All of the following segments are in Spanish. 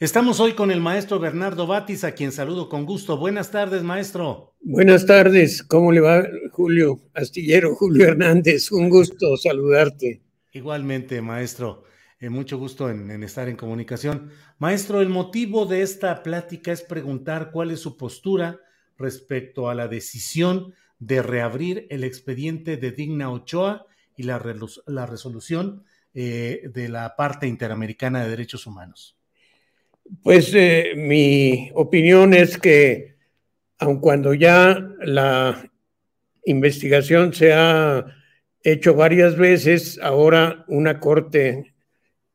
Estamos hoy con el maestro Bernardo Batis, a quien saludo con gusto. Buenas tardes, maestro. Buenas tardes. ¿Cómo le va, Julio Astillero, Julio Hernández? Un gusto saludarte. Igualmente, maestro. Eh, mucho gusto en, en, estar en comunicación. Maestro, el motivo de esta plática es preguntar cuál es su postura respecto a la decisión de reabrir el expediente de Digna Ochoa y la, la resolución eh, de la parte interamericana de derechos humanos. Pues eh, mi opinión es que, aun cuando ya la investigación se ha hecho varias veces, ahora una corte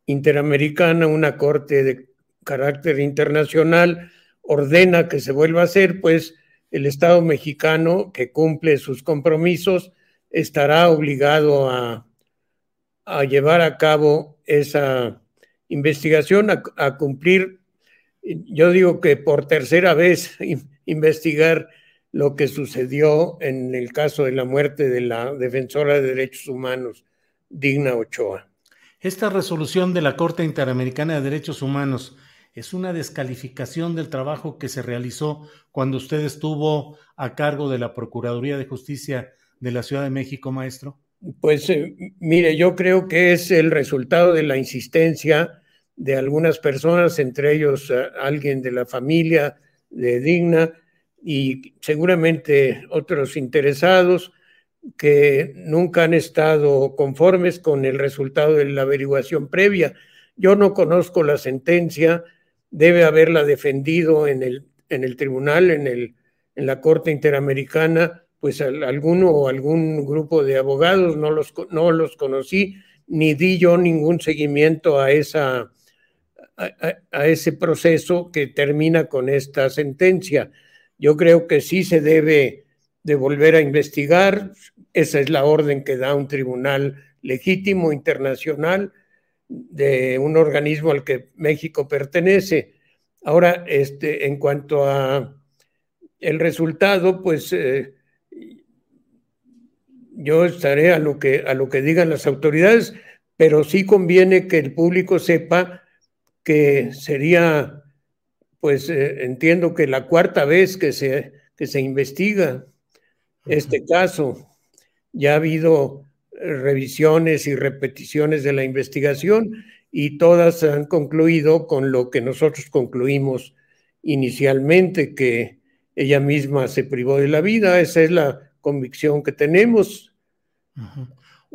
interamericana, una corte de carácter internacional, ordena que se vuelva a hacer, pues el Estado mexicano, que cumple sus compromisos, estará obligado a, llevar a cabo esa investigación, a cumplir yo digo que por tercera vez investigar lo que sucedió en el caso de la muerte de la defensora de derechos humanos, Digna Ochoa. Esta resolución de la Corte Interamericana de Derechos Humanos es una descalificación del trabajo que se realizó cuando usted estuvo a cargo de la Procuraduría de Justicia de la Ciudad de México, maestro. Pues eh, mire, yo creo que es el resultado de la insistencia de algunas personas, entre ellos uh, alguien de la familia de Digna y seguramente otros interesados que nunca han estado conformes con el resultado de la averiguación previa. Yo no conozco la sentencia, debe haberla defendido en el, en el tribunal, en, el, en la Corte Interamericana, pues alguno o algún grupo de abogados, no los, no los conocí, ni di yo ningún seguimiento a esa a, ese proceso que termina con esta sentencia. Yo creo que sí se debe de volver a investigar. Esa es la orden que da un tribunal legítimo internacional de un organismo al que México pertenece. Ahora, este, en cuanto a el resultado, pues eh, yo estaré a lo que a lo que digan las autoridades, pero sí conviene que el público sepa que sería, pues eh, entiendo que la cuarta vez que se, que se investiga este caso. Ya ha habido eh, revisiones y repeticiones de la investigación y todas han concluido con lo que nosotros concluimos inicialmente, que ella misma se privó de la vida. Esa es la convicción que tenemos.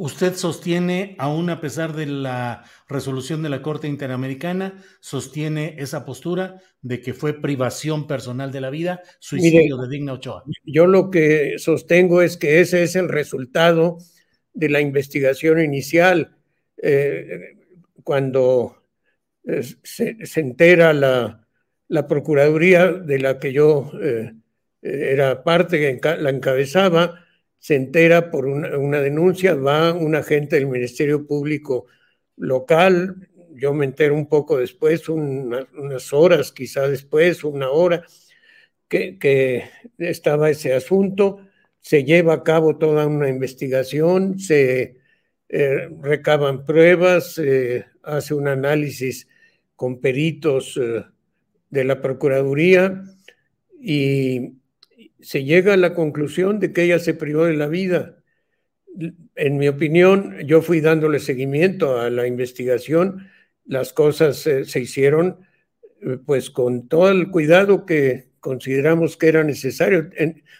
Usted sostiene, aún a pesar de la resolución de la Corte Interamericana, sostiene esa postura de que fue privación personal de la vida, suicidio de Digna Ochoa. Yo lo que sostengo es que ese es el resultado de la investigación inicial. Eh, cuando eh, se, entera la, Procuraduría de la que yo eh, era parte, la encabezaba, se entera por una, denuncia, va un agente del Ministerio Público local, yo me entero un poco después, unas horas quizá después, una hora, que, estaba ese asunto, se lleva a cabo toda una investigación, se eh, recaban pruebas, se hace un análisis con peritos eh, de la Procuraduría y se llega a la conclusión de que ella se privó de la vida. En mi opinión, yo fui dándole seguimiento a la investigación, las cosas se hicieron eh, pues con todo el cuidado que consideramos que era necesario,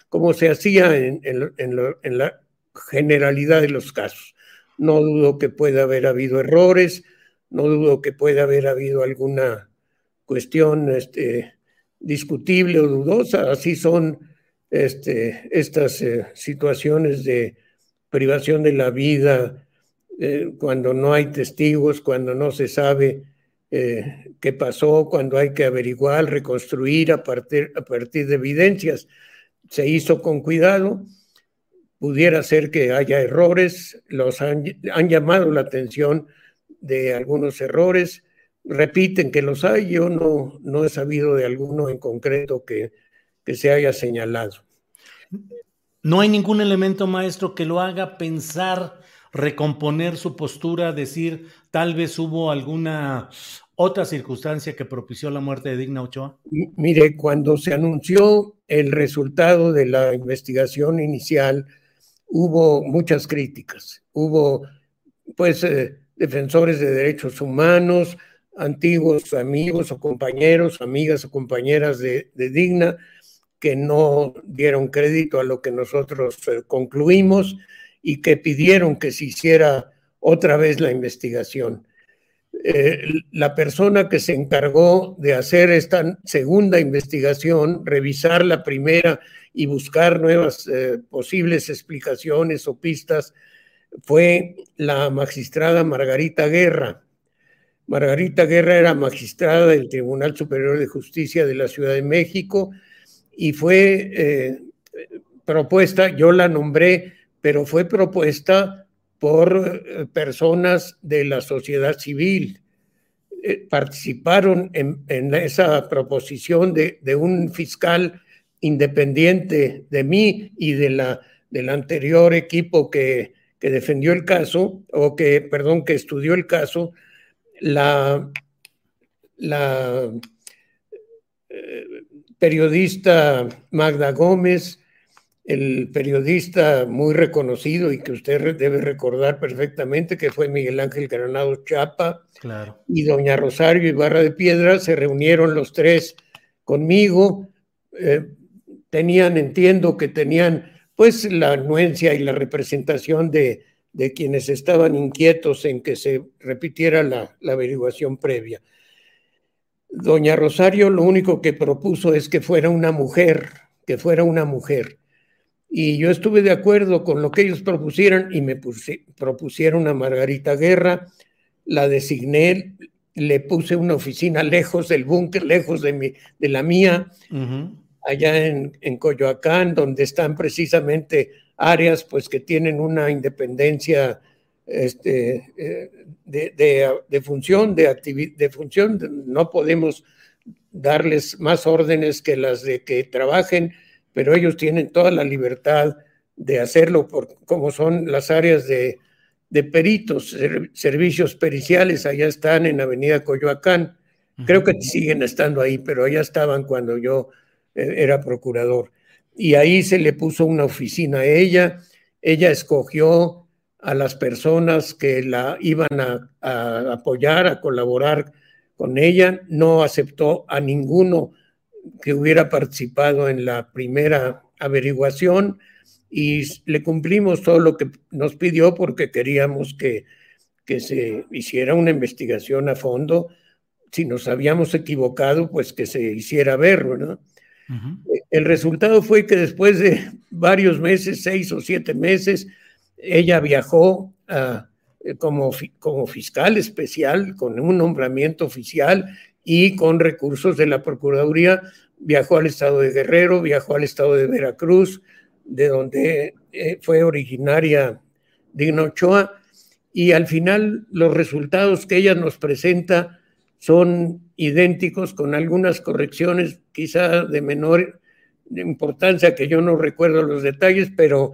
como se hacía en, en la generalidad de los casos. No dudo que pueda haber habido errores, no dudo que pueda haber habido alguna cuestión este, discutible o dudosa, así son este, estas eh, situaciones de privación de la vida, eh, cuando no hay testigos, cuando no se sabe eh, qué pasó, cuando hay que averiguar, reconstruir a partir, a partir de evidencias. Se hizo con cuidado, pudiera ser que haya errores, los han, llamado la atención de algunos errores, repiten que los hay, yo no, no he sabido de alguno en concreto que, que se haya señalado. No hay ningún elemento maestro que lo haga pensar, recomponer su postura, decir tal vez hubo alguna otra circunstancia que propició la muerte de Digna Ochoa. Mire, cuando se anunció el resultado de la investigación inicial, hubo muchas críticas, hubo pues eh, defensores de derechos humanos, antiguos amigos o compañeros, amigas o compañeras de, Digna, que no dieron crédito a lo que nosotros eh, concluimos y que pidieron que se hiciera otra vez la investigación. Eh, la persona que se encargó de hacer esta segunda investigación, revisar la primera y buscar nuevas eh, posibles explicaciones o pistas, fue la magistrada Margarita Guerra. Margarita Guerra era magistrada del Tribunal Superior de Justicia de la Ciudad de México y fue eh, propuesta, yo la nombré, pero fue propuesta por eh, personas de la sociedad civil. Eh, participaron en, esa proposición de, un fiscal independiente de mí y de la, del anterior equipo que, que defendió el caso, o que, perdón, que estudió el caso, la, la periodista Magda Gómez, el periodista muy reconocido y que usted debe recordar perfectamente, que fue Miguel Ángel Granado Chapa, claro. y doña Rosario Ibarra de Piedra, se reunieron los tres conmigo, eh, tenían, entiendo que tenían pues la anuencia y la representación de de quienes estaban inquietos en que se repitiera la, averiguación previa. Doña Rosario lo único que propuso es que fuera una mujer, que fuera una mujer. Y yo estuve de acuerdo con lo que ellos propusieran y me propusieron a Margarita Guerra, la designé, le puse una oficina lejos del búnker, lejos de, mi, de la mía, allá en, en Coyoacán, donde están precisamente áreas pues que tienen una independencia este, eh, de, función, de, de función, no podemos darles más órdenes que las de que trabajen, pero ellos tienen toda la libertad de hacerlo por como son las áreas de, peritos, servicios periciales, allá están en Avenida Coyoacán. Creo que siguen estando ahí, pero allá estaban cuando yo eh, era procurador y ahí se le puso una oficina a ella. Ella escogió a las personas que la iban a, apoyar, a colaborar con ella. No aceptó a ninguno que hubiera participado en la primera averiguación y le cumplimos todo lo que nos pidió porque queríamos que, que se hiciera una investigación a fondo. Si nos habíamos equivocado, pues que se hiciera ver, ¿verdad? El resultado fue que después de varios meses, seis o siete meses, ella viajó eh, como, como fiscal especial, con un nombramiento oficial y con recursos de la Procuraduría, viajó al estado de Guerrero, viajó al estado de Veracruz, de donde eh, fue originaria Digna Ochoa, y al final los resultados que ella nos presenta son idénticos con algunas correcciones quizá de menor importancia que yo no recuerdo los detalles, pero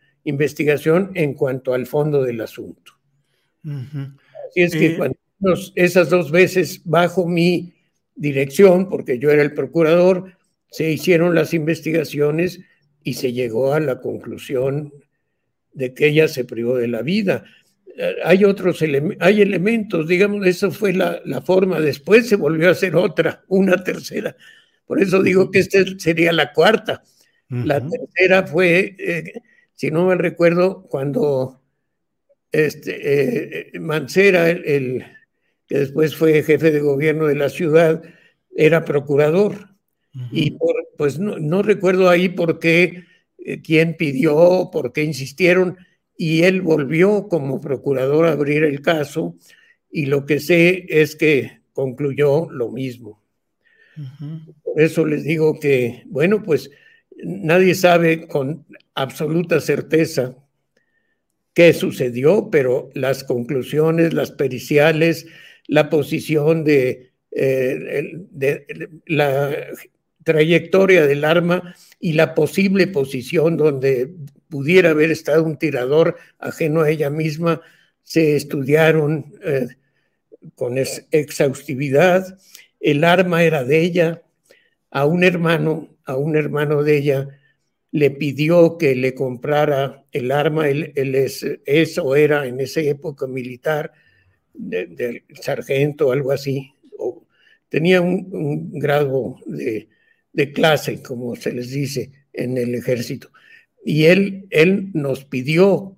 investigación en cuanto al fondo del asunto. Así es que Eh, cuando esas dos veces bajo mi dirección, porque yo era el procurador, se hicieron las investigaciones y se llegó a la conclusión de que ella se privó de la vida. Eh, Hay otros elementos, hay elementos, digamos, eso fue la, la forma. Después se volvió a hacer otra, una tercera. Por eso digo que esta sería la cuarta. La ujú. tercera fue, eh, si no me recuerdo, cuando este, eh, Mancera, el, el- que después fue jefe de gobierno de la ciudad, era procurador. Y por- pues no, no recuerdo ahí por qué, eh, quién pidió, por qué insistieron, y él volvió como procurador a abrir el caso, y lo que sé es que concluyó lo mismo. Por eso les digo que, bueno, pues nadie sabe con absoluta certeza qué sucedió, pero las conclusiones, las periciales, la posición de, eh, de- la trayectoria del arma y la posible posición donde pudiera haber estado un tirador ajeno a ella misma, se estudiaron eh, con ex- exhaustividad. El arma era de ella, a un hermano, a un hermano de ella, le pidió que le comprara el arma, él, es, es o era en esa época militar, del de sargento algo así, o tenía un, un grado de, de, clase, como se les dice en el ejército. Y él, él nos pidió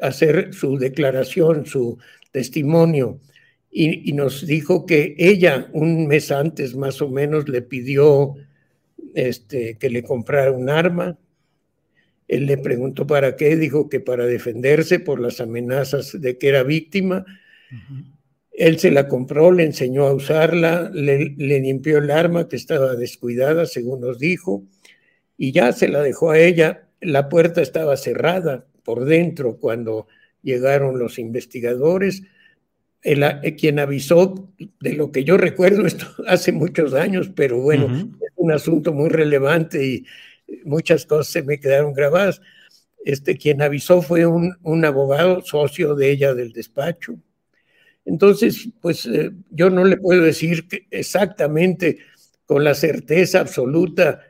hacer su declaración, su testimonio, y, nos dijo que ella un mes antes más o menos le pidió este, que le comprara un arma. Él le preguntó para qué, dijo que para defenderse por las amenazas de que era víctima. Él se la compró, le enseñó a usarla, le, limpió el arma que estaba descuidada, según nos dijo, y ya se la dejó a ella. La puerta estaba cerrada por dentro cuando llegaron los investigadores el, el, quien avisó, de lo que yo recuerdo, esto hace muchos años, pero bueno, uh -huh. es un asunto muy relevante y muchas cosas se me quedaron grabadas. Este, quien avisó fue un, un abogado socio de ella del despacho. Entonces, pues eh, yo no le puedo decir exactamente con la certeza absoluta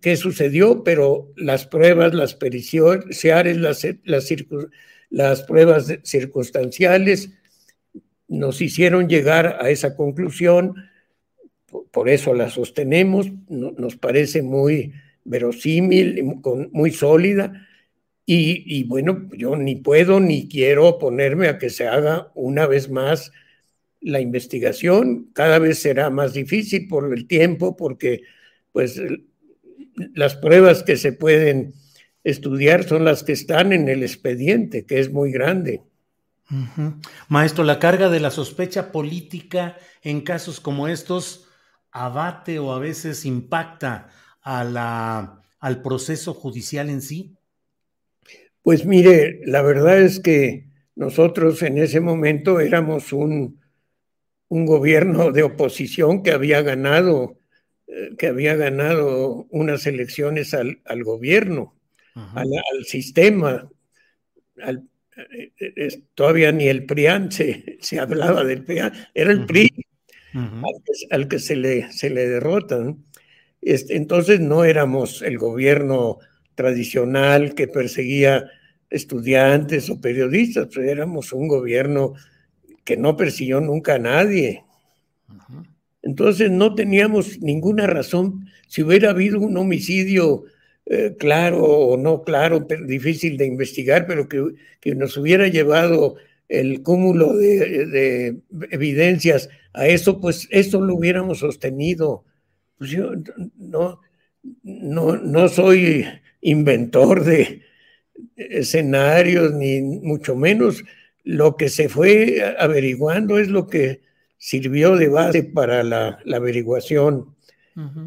qué sucedió, pero las pruebas, las periciales, las, las, las pruebas circunstanciales nos hicieron llegar a esa conclusión, por eso la sostenemos, nos parece muy verosímil, muy sólida, y, y, bueno, yo ni puedo ni quiero oponerme a que se haga una vez más la investigación, cada vez será más difícil por el tiempo, porque pues las pruebas que se pueden estudiar son las que están en el expediente, que es muy grande. Uh -huh. Maestro, la carga de la sospecha política en casos como estos abate o a veces impacta a la, al proceso judicial en sí. Pues mire, la verdad es que nosotros en ese momento éramos un, un gobierno de oposición que había ganado, eh, que había ganado unas elecciones al, al gobierno al, al, sistema. Al, eh, todavía ni el PRIAN se, se, hablaba del PRIAN, era el PRI al, que, al, que, se le, se le derrota. ¿no? Este, entonces no éramos el gobierno tradicional que perseguía estudiantes o periodistas, pero éramos un gobierno que no persiguió nunca a nadie. Entonces no teníamos ninguna razón, si hubiera habido un homicidio eh, claro o no claro, difícil de investigar, pero que, que nos hubiera llevado el cúmulo de, evidencias a eso, pues eso lo hubiéramos sostenido. Pues yo no, no, no soy inventor de escenarios, ni mucho menos. Lo que se fue averiguando es lo que sirvió de base para la, averiguación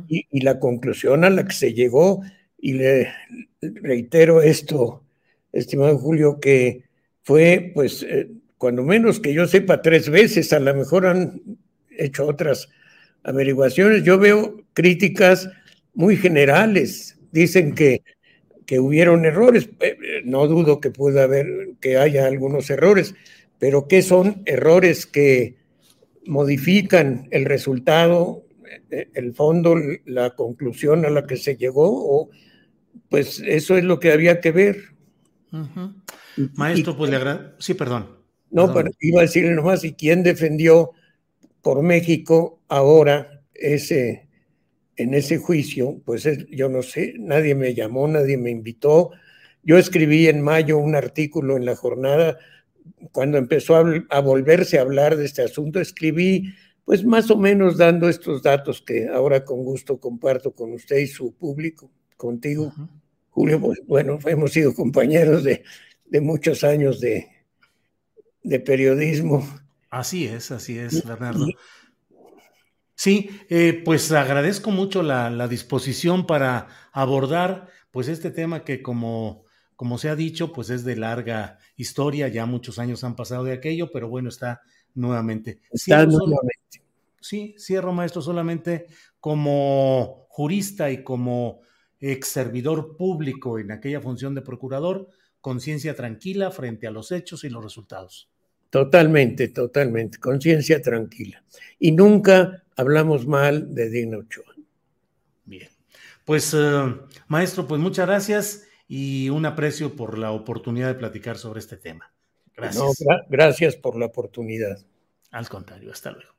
y, y, la conclusión a la que se llegó. Y le reitero esto, estimado Julio, que fue, pues, eh, cuando menos que yo sepa, tres veces, a lo mejor han hecho otras averiguaciones. Yo veo críticas muy generales. Dicen que, que hubieron errores. Eh, eh, no dudo que pueda haber, que haya algunos errores, pero ¿qué son errores que modifican el resultado, el fondo, la conclusión a la que se llegó? Pues eso es lo que había que ver. Maestro, pues le agradezco. Sí, perdón. No, pero iba a decirle nomás, ¿y quién defendió por México ahora ese, en ese juicio? Pues yo no sé, nadie me llamó, nadie me invitó. Yo escribí en mayo un artículo en la jornada, cuando empezó a, a volverse a hablar de este asunto, escribí pues más o menos dando estos datos que ahora con gusto comparto con usted y su público, contigo, Julio. Pues, bueno, hemos sido compañeros de, de muchos años de, de periodismo. Así es, así es, Bernardo. Sí, eh, pues agradezco mucho la, disposición para abordar pues este tema que como, como se ha dicho, pues es de larga historia, ya muchos años han pasado de aquello, pero bueno, está nuevamente. Está nuevamente. sí, cierro, maestro, solamente como jurista y como ex servidor público en aquella función de procurador, conciencia tranquila frente a los hechos y los resultados. Totalmente, totalmente, conciencia tranquila. Y nunca hablamos mal de Digna Ochoa. Bien, pues eh, maestro, pues muchas gracias y un aprecio por la oportunidad de platicar sobre este tema. Gracias. gracias por la oportunidad. Al contrario, hasta luego.